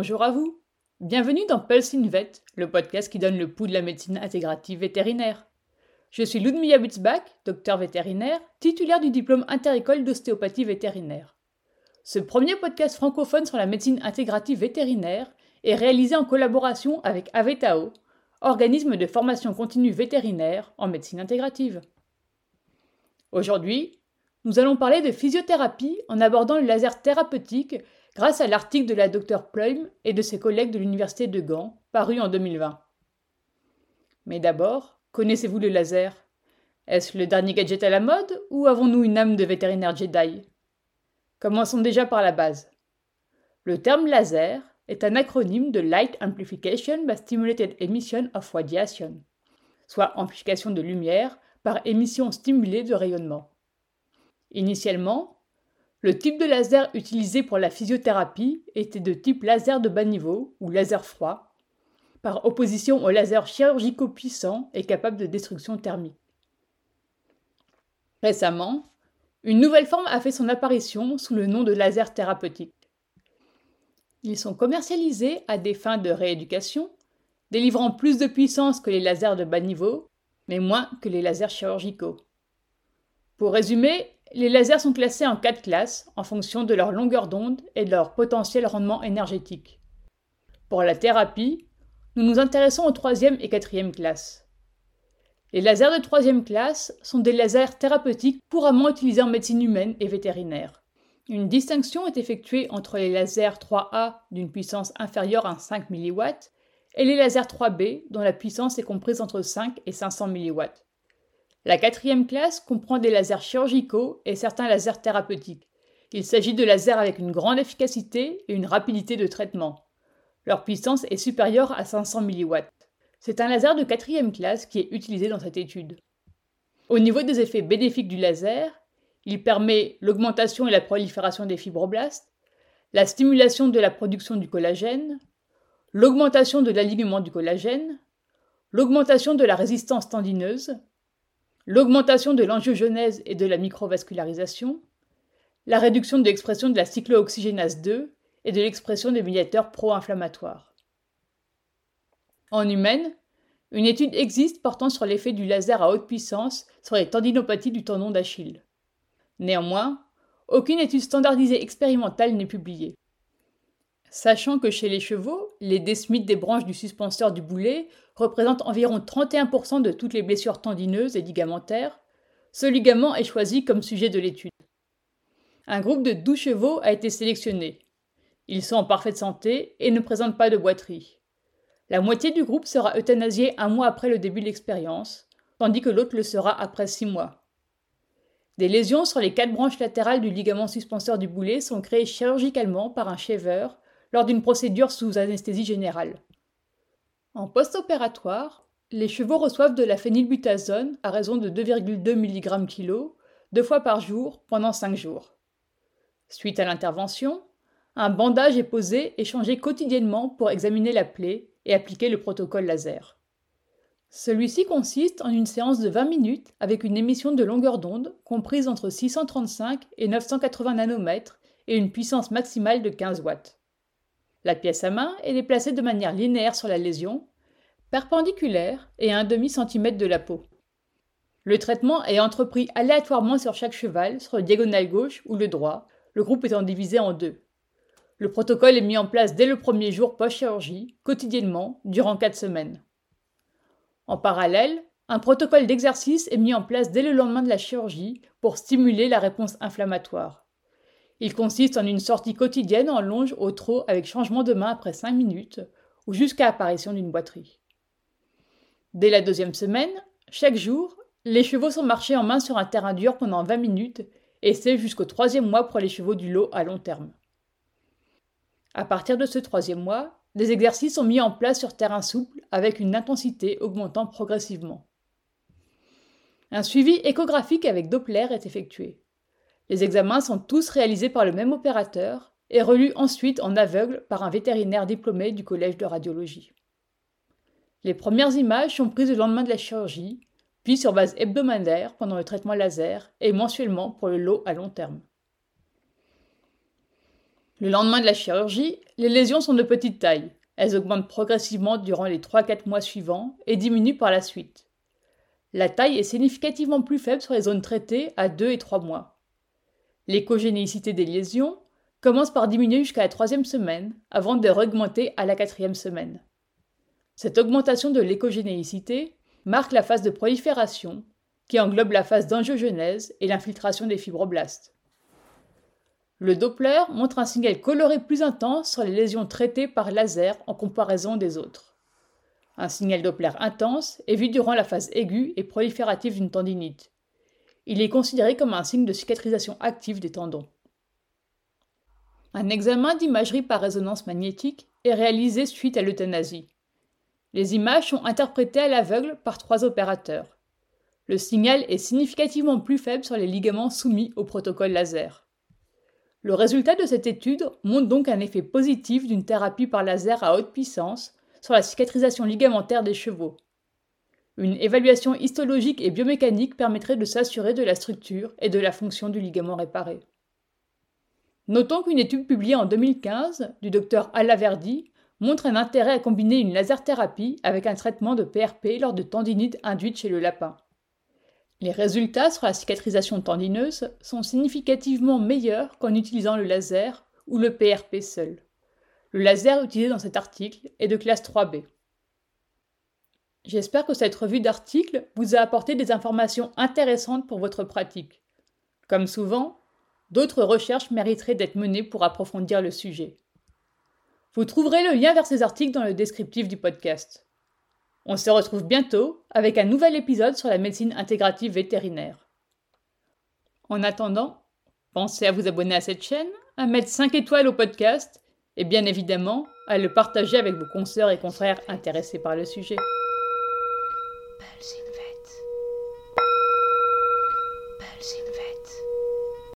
Bonjour à vous. Bienvenue dans Pulse Invet, le podcast qui donne le pouls de la médecine intégrative vétérinaire. Je suis Ludmilla Butzbach, docteur vétérinaire, titulaire du diplôme interécole d'ostéopathie vétérinaire. Ce premier podcast francophone sur la médecine intégrative vétérinaire est réalisé en collaboration avec Avetao, organisme de formation continue vétérinaire en médecine intégrative. Aujourd'hui, nous allons parler de physiothérapie en abordant le laser thérapeutique grâce à l'article de la Dr Pluim et de ses collègues de l'Université de Gand, paru en 2020. Mais d'abord, connaissez-vous le laser? Est-ce le dernier gadget à la mode ou avons-nous une âme de vétérinaire Jedi? Commençons déjà par la base. Le terme laser est un acronyme de Light Amplification by Stimulated Emission of Radiation, soit amplification de lumière par émission stimulée de rayonnement. Initialement, le type de laser utilisé pour la physiothérapie était de type laser de bas niveau ou laser froid, par opposition au laser chirurgico puissant et capable de destruction thermique. Récemment, une nouvelle forme a fait son apparition sous le nom de laser thérapeutique. Ils sont commercialisés à des fins de rééducation, délivrant plus de puissance que les lasers de bas niveau, mais moins que les lasers chirurgicaux. Pour résumer, les lasers sont classés en quatre classes en fonction de leur longueur d'onde et de leur potentiel rendement énergétique. Pour la thérapie, nous nous intéressons aux troisième et quatrième classes. Les lasers de troisième classe sont des lasers thérapeutiques couramment utilisés en médecine humaine et vétérinaire. Une distinction est effectuée entre les lasers 3A d'une puissance inférieure à 5 mW et les lasers 3B dont la puissance est comprise entre 5 et 500 mW. La quatrième classe comprend des lasers chirurgicaux et certains lasers thérapeutiques. Il s'agit de lasers avec une grande efficacité et une rapidité de traitement. Leur puissance est supérieure à 500 mW. C'est un laser de quatrième classe qui est utilisé dans cette étude. Au niveau des effets bénéfiques du laser, il permet l'augmentation et la prolifération des fibroblastes, la stimulation de la production du collagène, l'augmentation de l'alignement du collagène, l'augmentation de la résistance tendineuse, l'augmentation de l'angiogenèse et de la microvascularisation, la réduction de l'expression de la cyclooxygénase 2 et de l'expression des médiateurs pro-inflammatoires. En humaine, une étude existe portant sur l'effet du laser à haute puissance sur les tendinopathies du tendon d'Achille. Néanmoins, aucune étude standardisée expérimentale n'est publiée. Sachant que chez les chevaux, les desmites des branches du suspenseur du boulet représentent environ 31% de toutes les blessures tendineuses et ligamentaires, ce ligament est choisi comme sujet de l'étude. Un groupe de 12 chevaux a été sélectionné. Ils sont en parfaite santé et ne présentent pas de boiterie. La moitié du groupe sera euthanasiée un mois après le début de l'expérience, tandis que l'autre le sera après six mois. Des lésions sur les quatre branches latérales du ligament suspenseur du boulet sont créées chirurgicalement par un shaver lors d'une procédure sous anesthésie générale. En post-opératoire, les chevaux reçoivent de la phénylbutazone à raison de 2,2 mg kg deux fois par jour pendant 5 jours. Suite à l'intervention, un bandage est posé et changé quotidiennement pour examiner la plaie et appliquer le protocole laser. Celui-ci consiste en une séance de 20 minutes avec une émission de longueur d'onde comprise entre 635 et 980 nanomètres et une puissance maximale de 15 watts. La pièce à main est déplacée de manière linéaire sur la lésion, perpendiculaire et à un demi-centimètre de la peau. Le traitement est entrepris aléatoirement sur chaque cheval, sur le diagonale gauche ou le droit, le groupe étant divisé en deux. Le protocole est mis en place dès le premier jour post-chirurgie, quotidiennement, durant quatre semaines. En parallèle, un protocole d'exercice est mis en place dès le lendemain de la chirurgie pour stimuler la réponse inflammatoire. Il consiste en une sortie quotidienne en longe au trot avec changement de main après 5 minutes ou jusqu'à apparition d'une boiterie. Dès la deuxième semaine, chaque jour, les chevaux sont marchés en main sur un terrain dur pendant 20 minutes et c'est jusqu'au troisième mois pour les chevaux du lot à long terme. À partir de ce troisième mois, des exercices sont mis en place sur terrain souple avec une intensité augmentant progressivement. Un suivi échographique avec Doppler est effectué. Les examens sont tous réalisés par le même opérateur et relus ensuite en aveugle par un vétérinaire diplômé du collège de radiologie. Les premières images sont prises le lendemain de la chirurgie, puis sur base hebdomadaire pendant le traitement laser et mensuellement pour le lot à long terme. Le lendemain de la chirurgie, les lésions sont de petite taille. Elles augmentent progressivement durant les 3-4 mois suivants et diminuent par la suite. La taille est significativement plus faible sur les zones traitées à 2 et 3 mois. L'écogénéicité des lésions commence par diminuer jusqu'à la troisième semaine avant de augmenter à la quatrième semaine. Cette augmentation de l'écogénéicité marque la phase de prolifération qui englobe la phase d'angiogenèse et l'infiltration des fibroblastes. Le Doppler montre un signal coloré plus intense sur les lésions traitées par laser en comparaison des autres. Un signal Doppler intense est vu durant la phase aiguë et proliférative d'une tendinite. Il est considéré comme un signe de cicatrisation active des tendons. Un examen d'imagerie par résonance magnétique est réalisé suite à l'euthanasie. Les images sont interprétées à l'aveugle par trois opérateurs. Le signal est significativement plus faible sur les ligaments soumis au protocole laser. Le résultat de cette étude montre donc un effet positif d'une thérapie par laser à haute puissance sur la cicatrisation ligamentaire des chevaux. Une évaluation histologique et biomécanique permettrait de s'assurer de la structure et de la fonction du ligament réparé. Notons qu'une étude publiée en 2015 du docteur Alaverdi montre un intérêt à combiner une laser thérapie avec un traitement de PRP lors de tendinite induite chez le lapin. Les résultats sur la cicatrisation tendineuse sont significativement meilleurs qu'en utilisant le laser ou le PRP seul. Le laser utilisé dans cet article est de classe 3B. J'espère que cette revue d'articles vous a apporté des informations intéressantes pour votre pratique. Comme souvent, d'autres recherches mériteraient d'être menées pour approfondir le sujet. Vous trouverez le lien vers ces articles dans le descriptif du podcast. On se retrouve bientôt avec un nouvel épisode sur la médecine intégrative vétérinaire. En attendant, pensez à vous abonner à cette chaîne, à mettre 5 étoiles au podcast et bien évidemment à le partager avec vos consoeurs et confrères intéressés par le sujet. al.